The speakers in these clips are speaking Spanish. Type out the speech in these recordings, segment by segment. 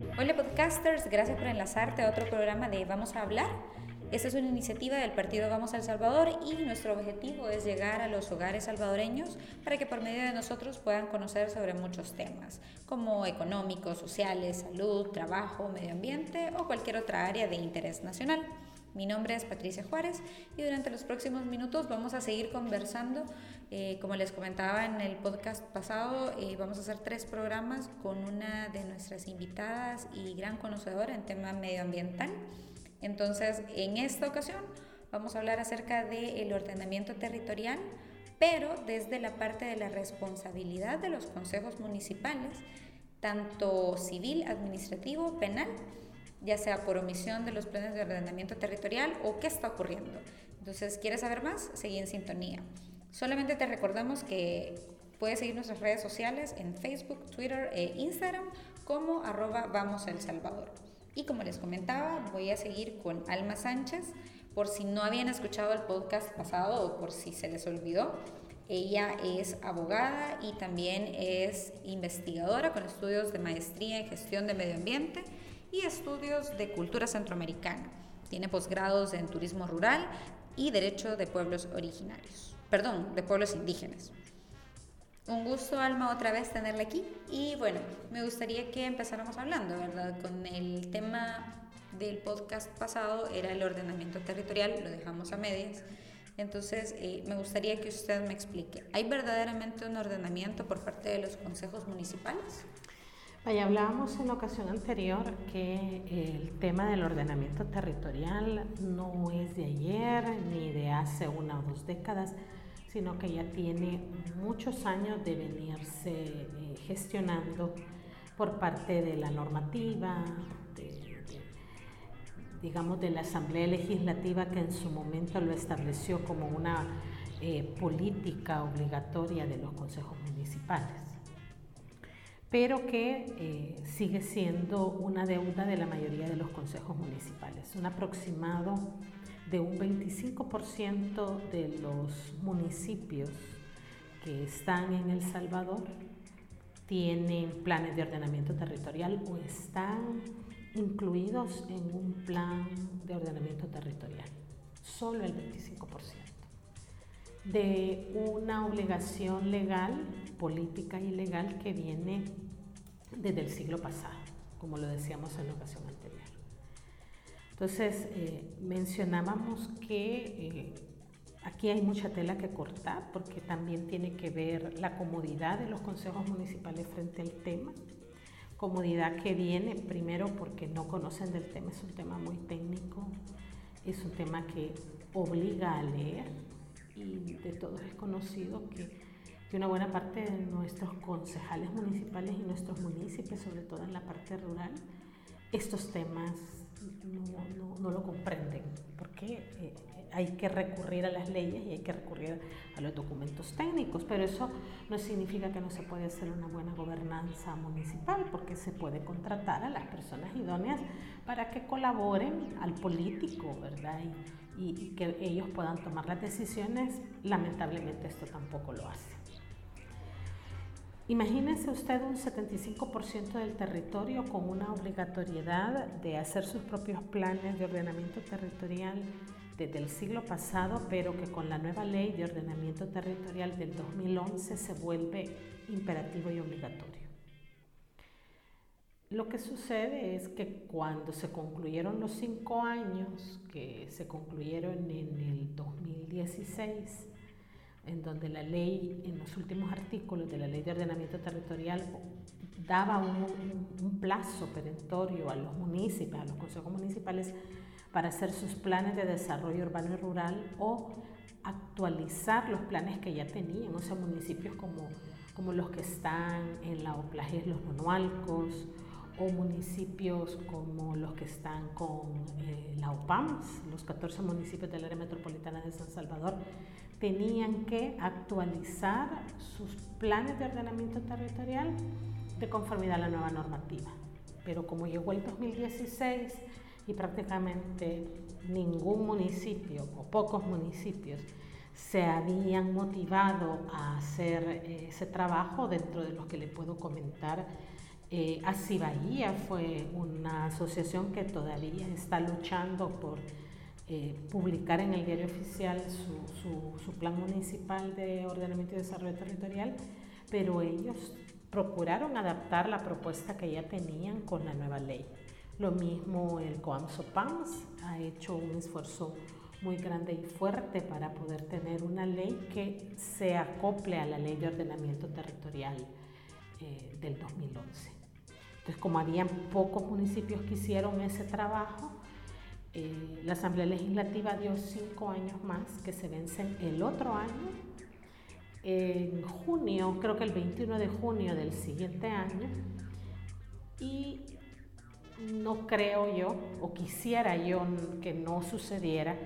Hola podcasters, gracias por enlazarte a otro programa de Vamos a hablar. Esta es una iniciativa del partido Vamos al Salvador y nuestro objetivo es llegar a los hogares salvadoreños para que por medio de nosotros puedan conocer sobre muchos temas, como económicos, sociales, salud, trabajo, medio ambiente o cualquier otra área de interés nacional. Mi nombre es Patricia Juárez y durante los próximos minutos vamos a seguir conversando. Eh, como les comentaba en el podcast pasado, eh, vamos a hacer tres programas con una de nuestras invitadas y gran conocedora en tema medioambiental. Entonces, en esta ocasión vamos a hablar acerca del ordenamiento territorial, pero desde la parte de la responsabilidad de los consejos municipales, tanto civil, administrativo, penal, ya sea por omisión de los planes de ordenamiento territorial o qué está ocurriendo. Entonces, ¿quieres saber más? Seguí en sintonía. Solamente te recordamos que puedes seguir nuestras redes sociales en Facebook, Twitter e Instagram como arroba Vamos El Salvador. Y como les comentaba, voy a seguir con Alma Sánchez. Por si no habían escuchado el podcast pasado o por si se les olvidó, ella es abogada y también es investigadora con estudios de maestría en gestión de medio ambiente y estudios de cultura centroamericana. Tiene posgrados en turismo rural y derecho de pueblos originarios, perdón, de pueblos indígenas. Un gusto, Alma, otra vez tenerla aquí. Y bueno, me gustaría que empezáramos hablando, ¿verdad? Con el tema del podcast pasado era el ordenamiento territorial, lo dejamos a medias. Entonces, eh, me gustaría que usted me explique, ¿hay verdaderamente un ordenamiento por parte de los consejos municipales? Vaya, hablábamos en ocasión anterior que el tema del ordenamiento territorial no es de ayer ni de hace una o dos décadas, sino que ya tiene muchos años de venirse eh, gestionando por parte de la normativa, digamos, de la Asamblea Legislativa que en su momento lo estableció como una eh, política obligatoria de los consejos municipales, pero que eh, sigue siendo una deuda de la mayoría de los consejos municipales, un aproximado de un 25% de los municipios que están en El Salvador tienen planes de ordenamiento territorial o están incluidos en un plan de ordenamiento territorial. Solo el 25%. De una obligación legal, política y legal que viene desde el siglo pasado, como lo decíamos en la ocasión anterior. Entonces, eh, mencionábamos que eh, aquí hay mucha tela que cortar porque también tiene que ver la comodidad de los consejos municipales frente al tema. Comodidad que viene primero porque no conocen del tema, es un tema muy técnico, es un tema que obliga a leer y de todos es conocido que, que una buena parte de nuestros concejales municipales y nuestros municipios, sobre todo en la parte rural, estos temas no, no, lo comprenden, porque eh, hay que recurrir a las leyes y hay que recurrir a los documentos técnicos, pero eso no significa que no se puede hacer una buena gobernanza municipal, porque se puede contratar a las personas idóneas para que colaboren al político, ¿verdad? y que ellos puedan tomar las decisiones. Lamentablemente esto tampoco lo hace. Imagínese usted un 75% del territorio con una obligatoriedad de hacer sus propios planes de ordenamiento territorial desde el siglo pasado, pero que con la nueva ley de ordenamiento territorial del 2011 se vuelve imperativo y obligatorio. Lo que sucede es que cuando se concluyeron los cinco años, que se concluyeron en el 2016, en donde la ley, en los últimos artículos de la ley de ordenamiento territorial, daba un, plazo perentorio a los municipios, a los consejos municipales, para hacer sus planes de desarrollo urbano y rural o actualizar los planes que ya tenían, o sea, municipios como, como los que están en la Oplajes, los Manualcos, o municipios como los que están con eh, la OPAMS, los 14 municipios del área metropolitana de San Salvador, tenían que actualizar sus planes de ordenamiento territorial de conformidad a la nueva normativa. Pero como llegó el 2016 y prácticamente ningún municipio o pocos municipios se habían motivado a hacer ese trabajo, dentro de los que le puedo comentar Eh, Así Bahía fue una asociación que todavía está luchando por eh, publicar en el diario oficial su, plan municipal de ordenamiento y desarrollo territorial, pero ellos procuraron adaptar la propuesta que ya tenían con la nueva ley. Lo mismo el COAMSOPAMS ha hecho un esfuerzo muy grande y fuerte para poder tener una ley que se acople a la ley de ordenamiento territorial eh, del 2011. Entonces, como habían pocos municipios que hicieron ese trabajo, eh, la Asamblea Legislativa dio cinco años más que se vencen el otro año. En junio, creo que el 21 de junio del siguiente año, y no creo yo, o quisiera yo que no sucediera,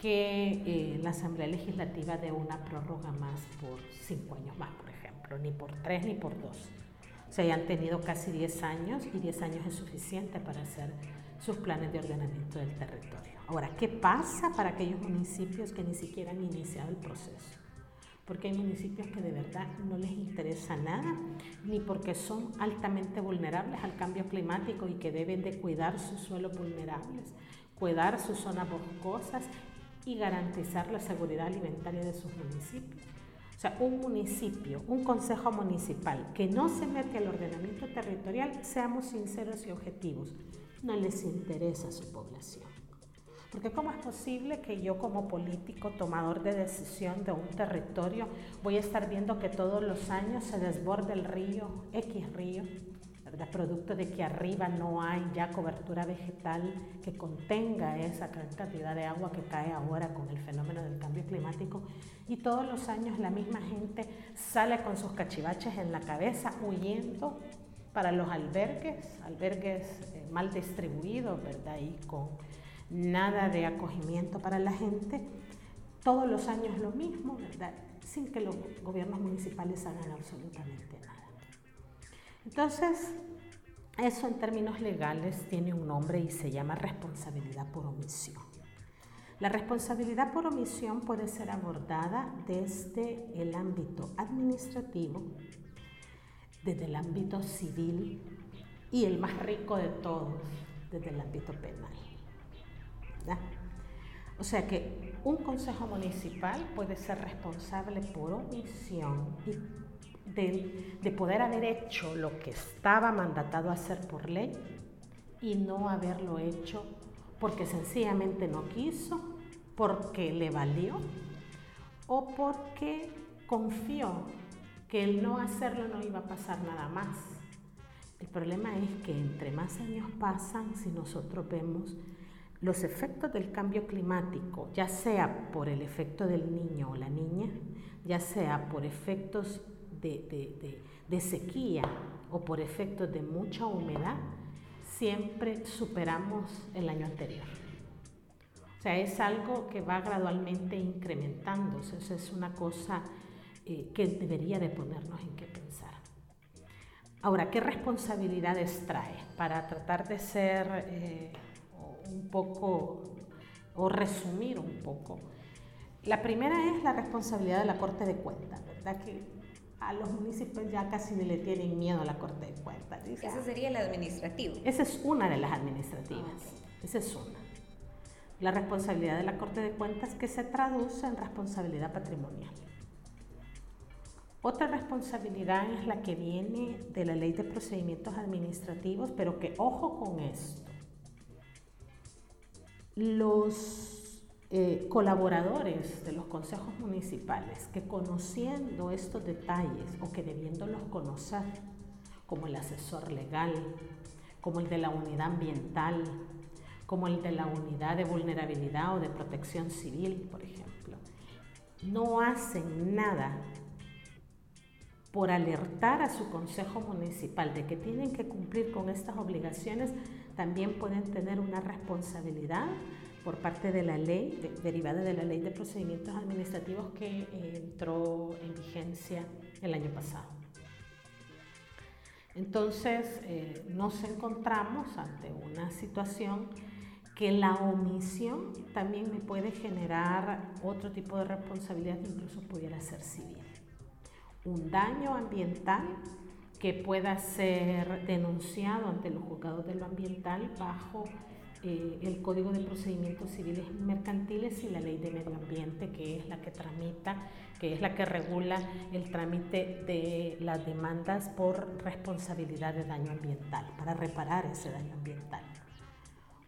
que eh, la Asamblea Legislativa dé una prórroga más por cinco años más, por ejemplo, ni por tres ni por dos. O sea, ya han tenido casi diez años y diez años es suficiente para hacer sus planes de ordenamiento del territorio. Ahora, ¿qué pasa para aquellos municipios que ni siquiera han iniciado el proceso? Porque hay municipios que de verdad no les interesa nada, ni porque son altamente vulnerables al cambio climático y que deben de cuidar sus suelos vulnerables, cuidar sus zonas boscosas y garantizar la seguridad alimentaria de sus municipios. O sea, un municipio, un consejo municipal que no se mete al ordenamiento territorial, seamos sinceros y objetivos, no les interesa su población. Porque ¿cómo es posible que yo como político tomador de decisión de un territorio voy a estar viendo que todos los años se desborde el río, X río, producto de que arriba no hay ya cobertura vegetal que contenga esa cantidad de agua que cae ahora con el fenómeno del cambio climático. Y todos los años la misma gente sale con sus cachivaches en la cabeza huyendo para los albergues, albergues mal distribuidos, ¿verdad? Y con nada de acogimiento para la gente. Todos los años lo mismo, ¿verdad? Sin que los gobiernos municipales hagan absolutamente nada. Entonces, eso en términos legales tiene un nombre y se llama responsabilidad por omisión. La responsabilidad por omisión puede ser abordada desde el ámbito administrativo, desde el ámbito civil y el más rico de todos, desde el ámbito penal. O sea que un consejo municipal puede ser responsable por omisión y de, poder haber hecho lo que estaba mandatado a hacer por ley y no haberlo hecho porque sencillamente no quiso, porque le valió o porque confió que el no hacerlo no iba a pasar nada más. El problema es que entre más años pasan, si nosotros vemos los efectos del cambio climático, ya sea por el efecto del niño o la niña, ya sea por efectos de, sequía o por efectos de mucha humedad, siempre superamos el año anterior. O sea, es algo que va gradualmente incrementándose, es una cosa eh, que debería de ponernos en qué. Ahora, ¿qué responsabilidades trae? Para tratar de ser eh, un poco o resumir un poco. La primera es la responsabilidad de la Corte de Cuentas, ¿verdad? Que a los municipios ya casi le tienen miedo a la Corte de Cuentas. Esa sería la administrativa. Esa es una de las administrativas. Esa es una. La responsabilidad de la Corte de Cuentas que se traduce en responsabilidad patrimonial. Otra responsabilidad es la que viene de la ley de procedimientos administrativos, pero que ojo con esto. Los eh, colaboradores de los consejos municipales que conociendo estos detalles o que debiéndolos conocer, como el asesor legal, como el de la unidad ambiental, como el de la unidad de vulnerabilidad o de protección civil, por ejemplo, no hacen nada por alertar a su consejo municipal de que tienen que cumplir con estas obligaciones, también pueden tener una responsabilidad por parte de la ley, derivada de la ley de procedimientos administrativos que eh, entró en vigencia el año pasado. Entonces, eh, nos encontramos ante una situación que la omisión también me puede generar otro tipo de responsabilidad que incluso pudiera ser civil. Un daño ambiental que pueda ser denunciado ante los juzgados de lo ambiental bajo eh, el Código de Procedimientos Civiles y Mercantiles y la Ley de Medio Ambiente, que es la que tramita, que es la que regula el trámite de las demandas por responsabilidad de daño ambiental, para reparar ese daño ambiental.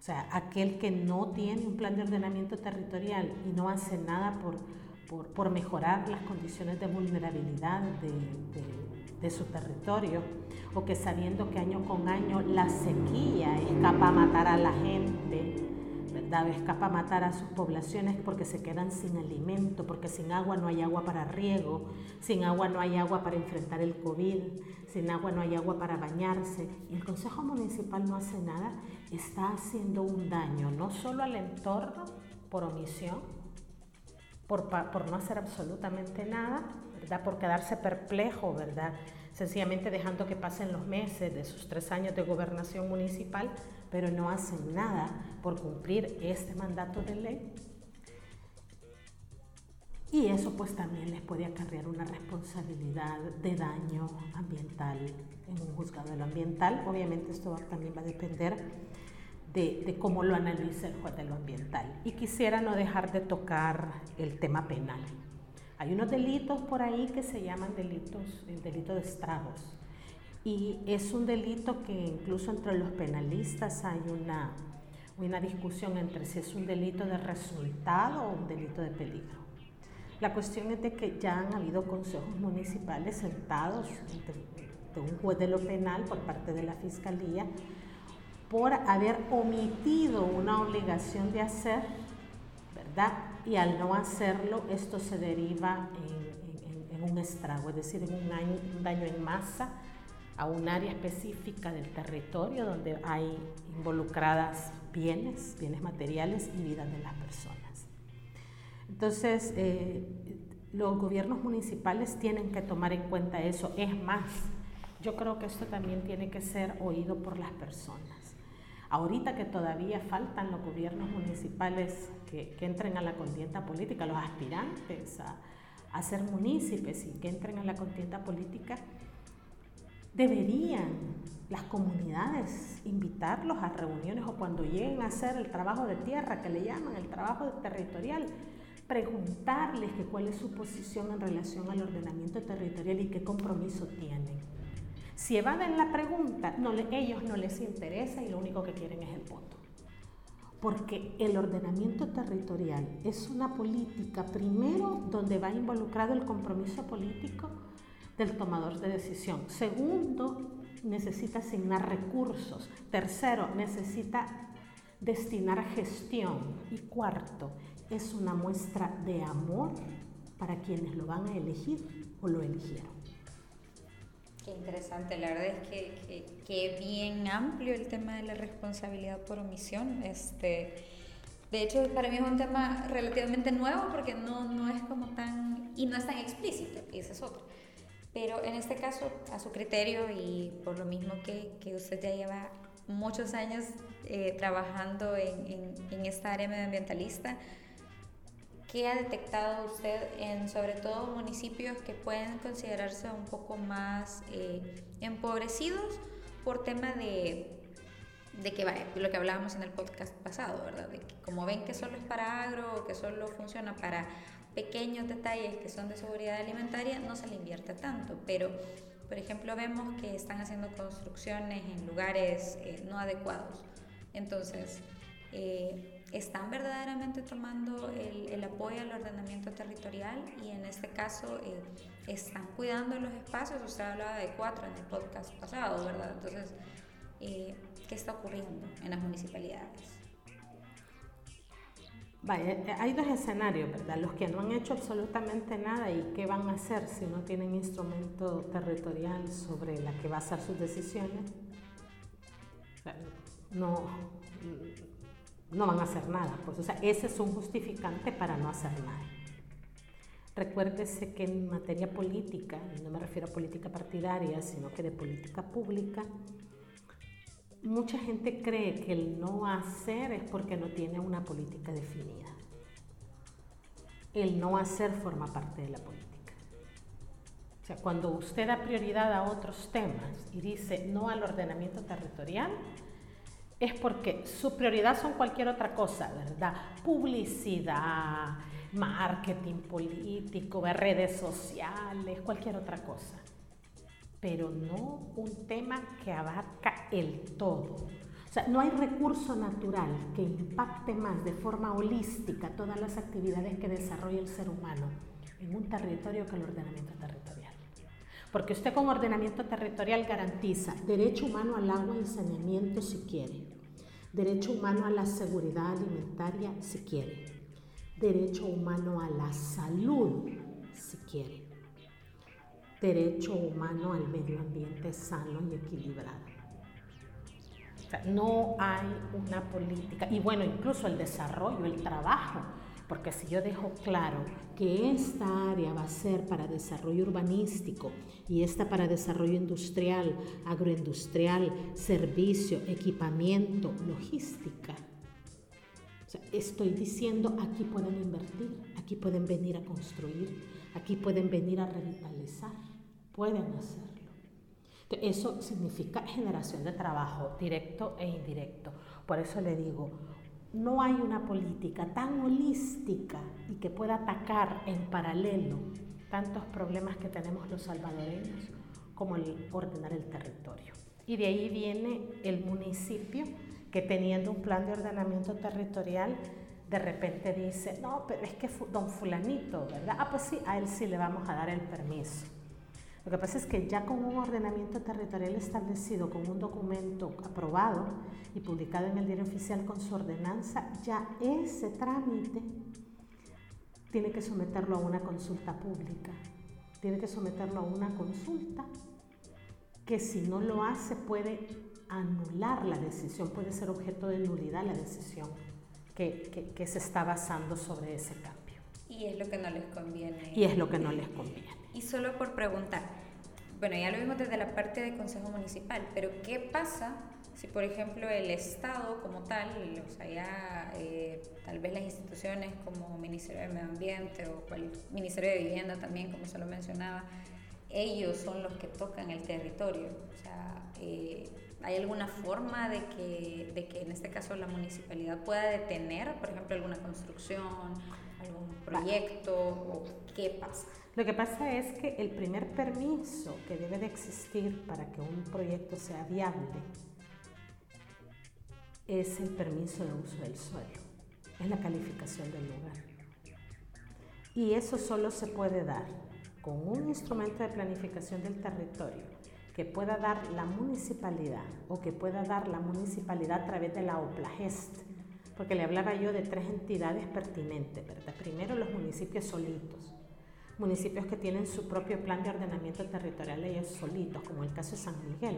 O sea, aquel que no tiene un plan de ordenamiento territorial y no hace nada por, por, por mejorar las condiciones de vulnerabilidad de, de de su territorio o que sabiendo que año con año la sequía escapa a matar a la gente, ¿verdad? Escapa a matar a sus poblaciones porque se quedan sin alimento, porque sin agua no hay agua para riego, sin agua no hay agua para enfrentar el COVID, sin agua no hay agua para bañarse. Y el Consejo Municipal no hace nada, está haciendo un daño no solo al entorno por omisión, por, por no hacer absolutamente nada, por quedarse perplejo, ¿verdad? Sencillamente dejando que pasen los meses de sus tres años de gobernación municipal, pero no hacen nada por cumplir este mandato de ley. Y eso pues también les puede acarrear una responsabilidad de daño ambiental en un juzgado de lo ambiental. Obviamente esto también va a depender de, cómo lo analice el juez de lo ambiental. Y quisiera no dejar de tocar el tema penal. Hay unos delitos por ahí que se llaman delitos, el delito de estragos. Y es un delito que incluso entre los penalistas hay una, una discusión entre si es un delito de resultado o un delito de peligro. La cuestión es de que ya han habido consejos municipales sentados de, de un juez de lo penal por parte de la Fiscalía por haber omitido una obligación de hacer, ¿verdad? y al no hacerlo esto se deriva en, un estrago, es decir, en un, daño en masa a un área específica del territorio donde hay involucradas bienes, bienes materiales y vidas de las personas. Entonces, eh, los gobiernos municipales tienen que tomar en cuenta eso. Es más, yo creo que esto también tiene que ser oído por las personas. Ahorita que todavía faltan los gobiernos municipales que, entren a la contienda política, los aspirantes a, ser municipios y que entren a la contienda política, deberían las comunidades invitarlos a reuniones o cuando lleguen a hacer el trabajo de tierra, que le llaman el trabajo territorial, preguntarles cuál es su posición en relación al ordenamiento territorial y qué compromiso tienen. Si evaden la pregunta, ellos no les interesa y lo único que quieren es el voto. Porque el ordenamiento territorial es una política, primero, donde va involucrado el compromiso político del tomador de decisión. Segundo, necesita asignar recursos. Tercero, necesita destinar gestión. Y cuarto, es una muestra de amor para quienes lo van a elegir o lo eligieron. Qué interesante, la verdad es que, que, bien amplio el tema de la responsabilidad por omisión. Este, de hecho, para mí es un tema relativamente nuevo porque no, no es como tan, y no es tan explícito, ese es otro. Pero en este caso, a su criterio y por lo mismo que, que usted ya lleva muchos años eh, trabajando en, en, en esta área medioambientalista, ¿Qué ha detectado usted en sobre todo municipios que pueden considerarse un poco más eh, empobrecidos por tema de, de que vaya, lo que hablábamos en el podcast pasado, ¿verdad? De que como ven que solo es para agro, que solo funciona para pequeños detalles que son de seguridad alimentaria, no se le invierte tanto, pero por ejemplo vemos que están haciendo construcciones en lugares eh, no adecuados. Entonces, eh, están verdaderamente tomando el, apoyo al ordenamiento territorial y en este caso eh, están cuidando los espacios. Usted hablaba de cuatro en el podcast pasado, ¿verdad? Entonces, eh, ¿qué está ocurriendo en las municipalidades? Hay dos escenarios, ¿verdad? Los que no han hecho absolutamente nada y qué van a hacer si no tienen instrumento territorial sobre la que ser sus decisiones. No, no van a hacer nada. Pues, o sea, ese es un justificante para no hacer nada. Recuérdese que en materia política, y no me refiero a política partidaria, sino que de política pública, mucha gente cree que el no hacer es porque no tiene una política definida. El no hacer forma parte de la política. O sea, cuando usted da prioridad a otros temas y dice no al ordenamiento territorial, es porque su prioridad son cualquier otra cosa, ¿verdad? Publicidad, marketing político, redes sociales, cualquier otra cosa. Pero no un tema que abarca el todo. O sea, no hay recurso natural que impacte más de forma holística todas las actividades que desarrolla el ser humano en un territorio que el ordenamiento territorial. Porque usted con ordenamiento territorial garantiza derecho humano al agua y saneamiento si quiere, derecho humano a la seguridad alimentaria si quiere, derecho humano a la salud si quiere, derecho humano al medio ambiente sano y equilibrado. No hay una política, y bueno, incluso el desarrollo, el trabajo porque si yo dejo claro que esta área va a ser para desarrollo urbanístico y esta para desarrollo industrial, agroindustrial, servicio, equipamiento, logística, estoy diciendo aquí pueden invertir, aquí pueden venir a construir, aquí pueden venir a revitalizar, pueden hacerlo. Eso significa generación de trabajo directo e indirecto. Por eso le digo, no hay una política tan holística y que pueda atacar en paralelo tantos problemas que tenemos los salvadoreños como el ordenar el territorio. Y de ahí viene el municipio que teniendo un plan de ordenamiento territorial, de repente dice, no, pero es que don fulanito, ¿verdad? Ah, pues sí, a él sí le vamos a dar el permiso. Lo que pasa es que ya con un ordenamiento territorial establecido, con un documento aprobado y publicado en el diario oficial con su ordenanza, ya ese trámite tiene que someterlo a una consulta pública, tiene que someterlo a una consulta que si no lo hace puede anular la decisión, puede ser objeto de nulidad la decisión que, que se está basando sobre ese cambio. Y es lo que no les conviene. Y es lo que no les conviene. Y solo por preguntar, bueno, ya lo vimos desde la parte de Consejo Municipal, pero ¿qué pasa si, por ejemplo, el Estado como tal, o sea, ya eh, tal vez las instituciones como Ministerio de Medio Ambiente o el Ministerio de Vivienda también, como se lo mencionaba, ellos son los que tocan el territorio? O sea, eh, ¿hay alguna forma de que, de que en este caso la municipalidad pueda detener, por ejemplo, alguna construcción, proyecto o qué pasa? Lo que pasa es que el primer permiso que debe de existir para que un proyecto sea viable es el permiso de uso del suelo, es la calificación del lugar. Y eso solo se puede dar con un instrumento de planificación del territorio que pueda dar la municipalidad o que pueda dar la municipalidad a través de la OPLAGEST, porque le hablaba yo de tres entidades pertinentes, ¿verdad? Primero los municipios solitos, municipios que tienen su propio plan de ordenamiento territorial ellos solitos, como el caso de San Miguel.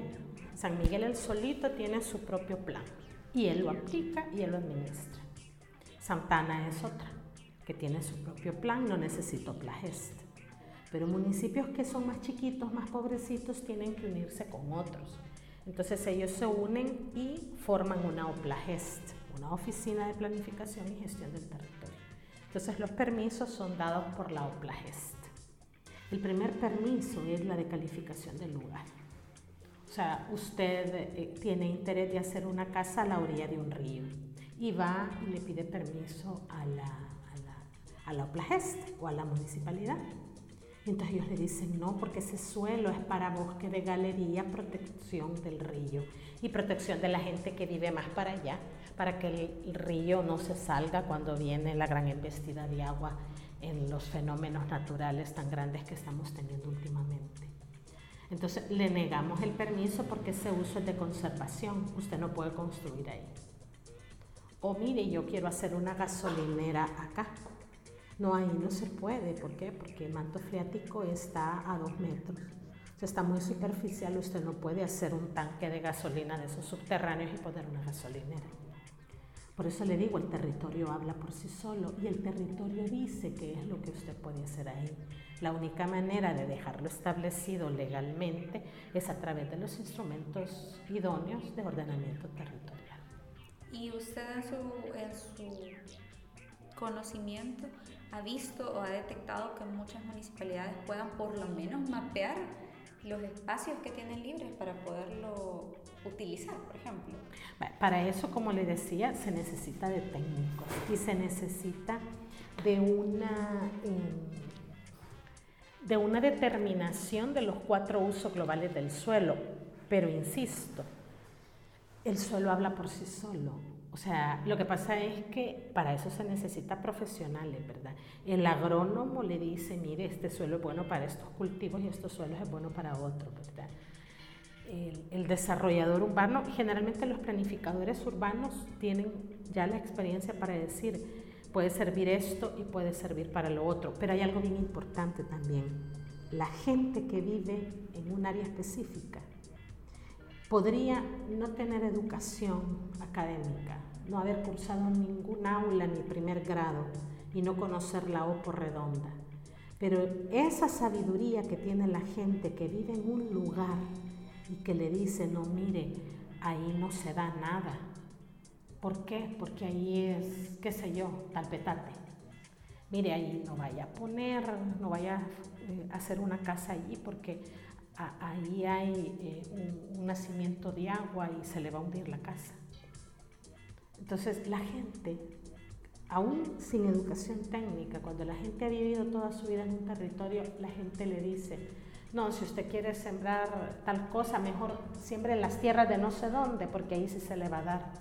San Miguel el solito tiene su propio plan y él lo aplica y él lo administra. Santana es otra, que tiene su propio plan, no necesito plagest. Pero municipios que son más chiquitos, más pobrecitos, tienen que unirse con otros. Entonces ellos se unen y forman una OPLAGEST, una oficina de planificación y gestión del territorio. Entonces los permisos son dados por la OPLAGEST. El primer permiso es la de calificación del lugar. O sea, usted eh, tiene interés de hacer una casa a la orilla de un río y va y le pide permiso a la, a la, a la OPLAGEST o a la municipalidad. Entonces ellos le dicen, no, porque ese suelo es para bosque de galería, protección del río y protección de la gente que vive más para allá para que el río no se salga cuando viene la gran embestida de agua en los fenómenos naturales tan grandes que estamos teniendo últimamente. Entonces le negamos el permiso porque ese uso es de conservación, usted no puede construir ahí. O mire, yo quiero hacer una gasolinera acá. No, ahí no se puede. ¿Por qué? Porque el manto freático está a dos metros. está muy superficial, usted no puede hacer un tanque de gasolina de esos subterráneos y poner una gasolinera. Por eso le digo, el territorio habla por sí solo y el territorio dice qué es lo que usted puede hacer ahí. La única manera de dejarlo establecido legalmente es a través de los instrumentos idóneos de ordenamiento territorial. ¿Y usted en su, en su conocimiento ha visto o ha detectado que muchas municipalidades puedan por lo menos mapear los espacios que tienen libres para poderlo utilizar, por ejemplo? Para eso, como le decía, se necesita de técnicos y se necesita de una, em, de una determinación de los cuatro usos globales del suelo. Pero insisto, el suelo habla por sí solo. O sea, lo que pasa es que para eso se necesita profesionales, ¿verdad? El agrónomo le dice, mire, este suelo es bueno para estos cultivos y estos suelos es bueno para otros, ¿verdad? El, el, desarrollador urbano, generalmente los planificadores urbanos tienen ya la experiencia para decir, puede servir esto y puede servir para lo otro. Pero hay algo bien importante también. La gente que vive en un área específica podría no tener educación académica, no haber cursado ningún aula ni primer grado y no conocer la OPO redonda. Pero esa sabiduría que tiene la gente que vive en un lugar y que le dice, no, mire, ahí no se da nada, ¿Por qué? Porque ahí es, qué sé yo, tal petate. Mire, ahí no vaya a poner, no vaya eh, a hacer una casa allí porque ahí hay eh, un, nacimiento de agua y se le va a hundir la casa. Entonces la gente, aún sin educación técnica, cuando la gente ha vivido toda su vida en un territorio, la gente le dice, no, si usted quiere sembrar tal cosa, mejor siembre en las tierras de no sé dónde, porque ahí sí se le va a dar.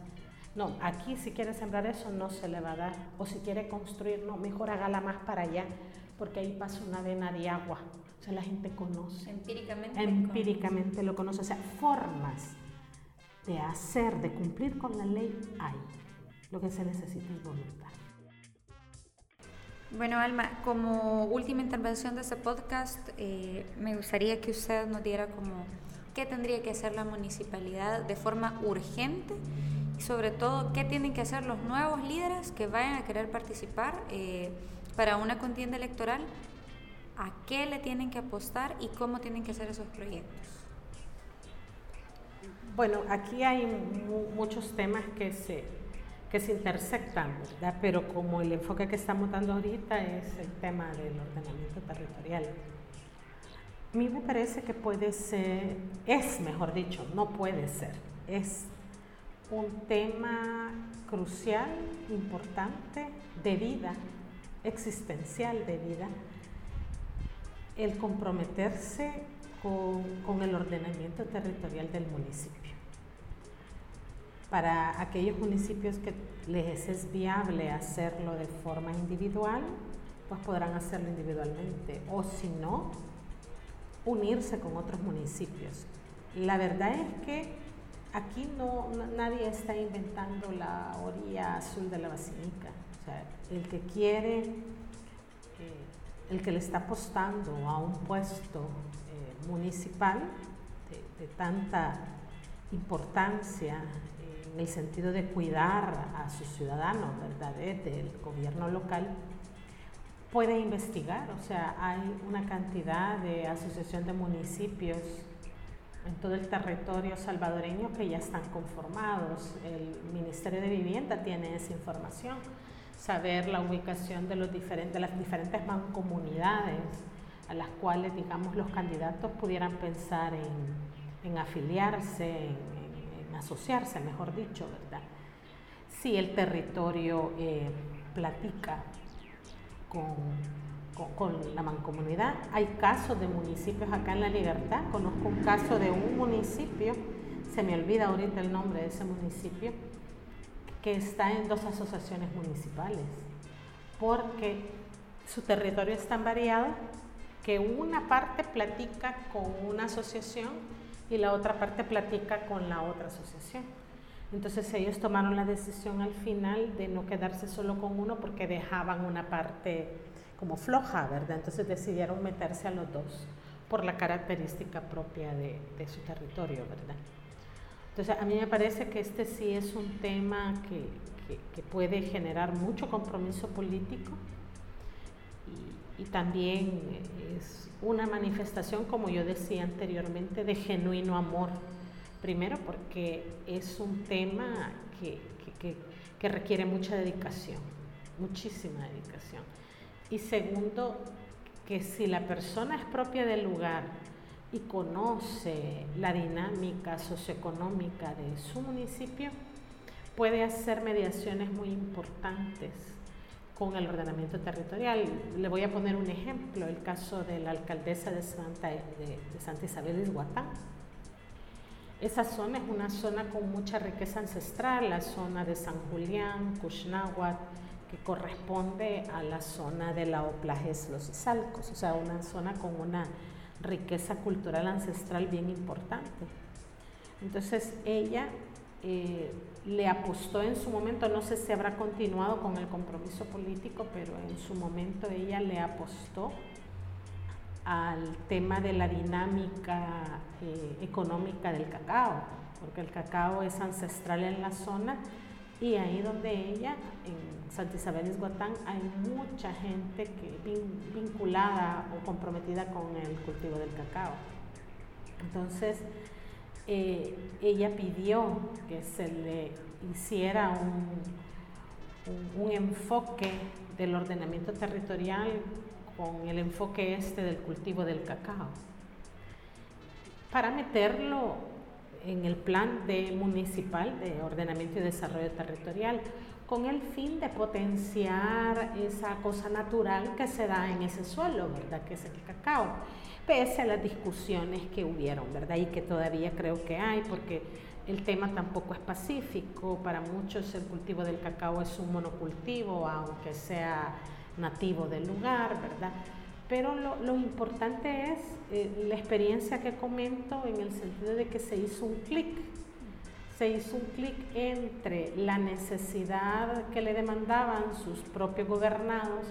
No, aquí si quiere sembrar eso no se le va a dar. O si quiere construir, no, mejor hágala más para allá, porque ahí pasa una vena de agua. Sea, la gente conoce. Empíricamente. Empíricamente lo conoce. O sea, formas de hacer, de cumplir con la ley hay. Lo que se necesita es voluntad. Bueno, Alma, como última intervención de este podcast, eh, me gustaría que usted nos diera como qué tendría que hacer la municipalidad de forma urgente y sobre todo qué tienen que hacer los nuevos líderes que vayan a querer participar eh, para una contienda electoral, a qué le tienen que apostar y cómo tienen que hacer esos proyectos. Bueno, aquí hay muchos temas que se, que se intersectan, ¿verdad? pero como el enfoque que estamos dando ahorita es el tema del ordenamiento territorial. A mí me parece que puede ser, es mejor dicho, no puede ser, es un tema crucial, importante, de vida, existencial de vida, el comprometerse con, el ordenamiento territorial del municipio. Para aquellos municipios que les es viable hacerlo de forma individual, pues podrán hacerlo individualmente. O si no, unirse con otros municipios. La verdad es que aquí no, nadie está inventando la orilla azul de la basílica. O sea, el que quiere, el que le está apostando a un puesto eh, municipal de, tanta importancia en el sentido de cuidar a sus ciudadanos, ¿verdad? Desde el gobierno local, puede investigar. O sea, hay una cantidad de asociación de municipios en todo el territorio salvadoreño que ya están conformados. El Ministerio de Vivienda tiene esa información, saber la ubicación de, los diferentes, las diferentes mancomunidades a las cuales, digamos, los candidatos pudieran pensar en, afiliarse, en, asociarse, mejor dicho, ¿verdad? Si el territorio eh, platica con con, la mancomunidad. Hay casos de municipios acá en La Libertad. Conozco un caso de un municipio, se me olvida ahorita el nombre de ese municipio, que está en dos asociaciones municipales, porque su territorio es tan variado que una parte platica con una asociación y la otra parte platica con la otra asociación. Entonces ellos tomaron la decisión al final de no quedarse solo con uno porque dejaban una parte como floja, ¿verdad? Entonces decidieron meterse a los dos por la característica propia de, su territorio, ¿verdad? Entonces a mí me parece que este sí es un tema que, puede generar mucho compromiso político y, también es una manifestación, como yo decía anteriormente, de genuino amor. Primero porque es un tema que requiere mucha dedicación, muchísima dedicación Y segundo, que si la persona es propia del lugar y conoce la dinámica socioeconómica de su municipio, puede hacer mediaciones muy importantes con el ordenamiento territorial. Le voy a poner un ejemplo, el caso de la alcaldesa de Santa, de, Santa Isabel de Ishuatán. Esa zona es una zona con mucha riqueza ancestral, la zona de San Julián, Cushnáhuac, que corresponde a la zona de la Oplajes Los Izalcos, o sea, una zona con una riqueza cultural ancestral bien importante. Entonces ella eh, le apostó en su momento, no sé si habrá continuado con el compromiso político, pero en su momento ella le apostó al tema de la dinámica eh, económica del cacao, porque el cacao es ancestral en la zona y ahí donde ella, en Santa Isabel Esguatán, hay mucha gente vinculada o comprometida con el cultivo del cacao. Entonces, eh, ella pidió que se le hiciera un, un, enfoque del ordenamiento territorial con el enfoque este del cultivo del cacao, para meterlo en el plan de municipal de ordenamiento y desarrollo territorial, con el fin de potenciar esa cosa natural que se da en ese suelo, ¿verdad? Que es el cacao pese a las discusiones que hubieron, ¿verdad? Y que todavía creo que hay, porque el tema tampoco es pacífico. Para muchos el cultivo del cacao es un monocultivo, aunque sea nativo del lugar, ¿verdad? Pero lo, importante es eh, la experiencia que comento en el sentido de que se hizo un clic. Se hizo un clic entre la necesidad que le demandaban sus propios gobernados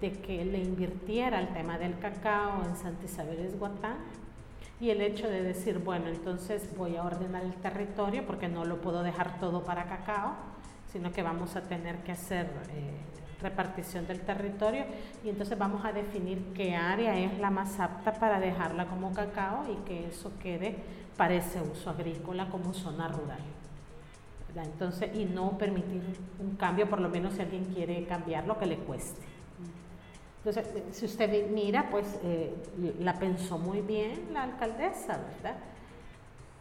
de que le invirtiera el tema del cacao en Santa Isabel Esguatán y el hecho de decir, bueno, entonces voy a ordenar el territorio porque no lo puedo dejar todo para cacao, sino que vamos a tener que hacer eh, repartición del territorio y entonces vamos a definir qué área es la más apta para dejarla como cacao y que eso quede para ese uso agrícola como zona rural. Entonces, y no permitir un cambio, por lo menos si alguien quiere cambiar, lo que le cueste. Entonces, si usted mira, pues eh, la pensó muy bien la alcaldesa, ¿verdad?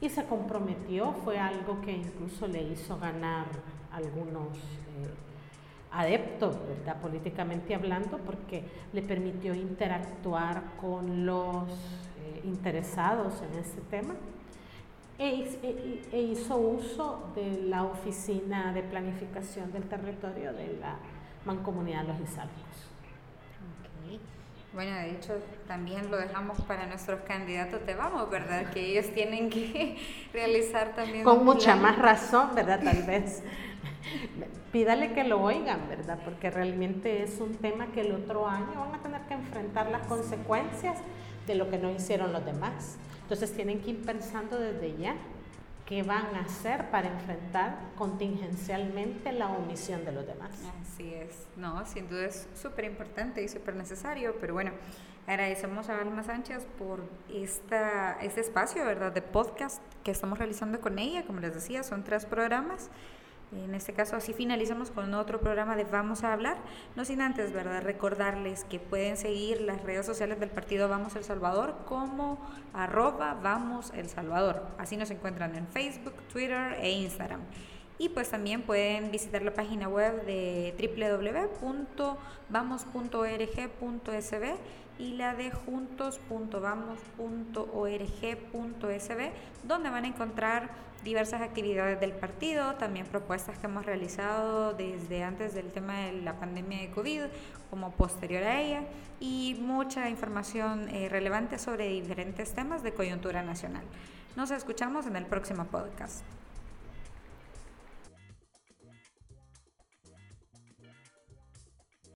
Y se comprometió, fue algo que incluso le hizo ganar algunos eh, adeptos, ¿verdad? Políticamente hablando, porque le permitió interactuar con los eh, interesados en este tema. E, e, e, hizo uso de la oficina de planificación del territorio de la Mancomunidad Los Izalcos. Bueno, de hecho, también lo dejamos para nuestros candidatos de Vamos, ¿verdad? Que ellos tienen que realizar también. Con mucha más razón, ¿verdad? Tal vez. Pídale que lo oigan, ¿verdad? Porque realmente es un tema que el otro año van a tener que enfrentar las consecuencias de lo que no hicieron los demás. Entonces tienen que ir pensando desde ya qué van a hacer para enfrentar contingencialmente la omisión de los demás. Así es, no, sin duda es súper importante y súper necesario, pero bueno, agradecemos a Alma Sánchez por esta, este espacio, ¿verdad?, de podcast que estamos realizando con ella, como les decía, son tres programas. En este caso, así finalizamos con otro programa de Vamos a hablar. No sin antes, ¿verdad?, recordarles que pueden seguir las redes sociales del partido Vamos El Salvador como arroba Vamos El Salvador. Así nos encuentran en Facebook, Twitter e Instagram. Y pues también pueden visitar la página web de www.vamos.org.sb y la de juntos.vamos.org.sb, donde van a encontrar diversas actividades del partido, también propuestas que hemos realizado desde antes del tema de la pandemia de COVID como posterior a ella y mucha información eh, relevante sobre diferentes temas de coyuntura nacional. Nos escuchamos en el próximo podcast.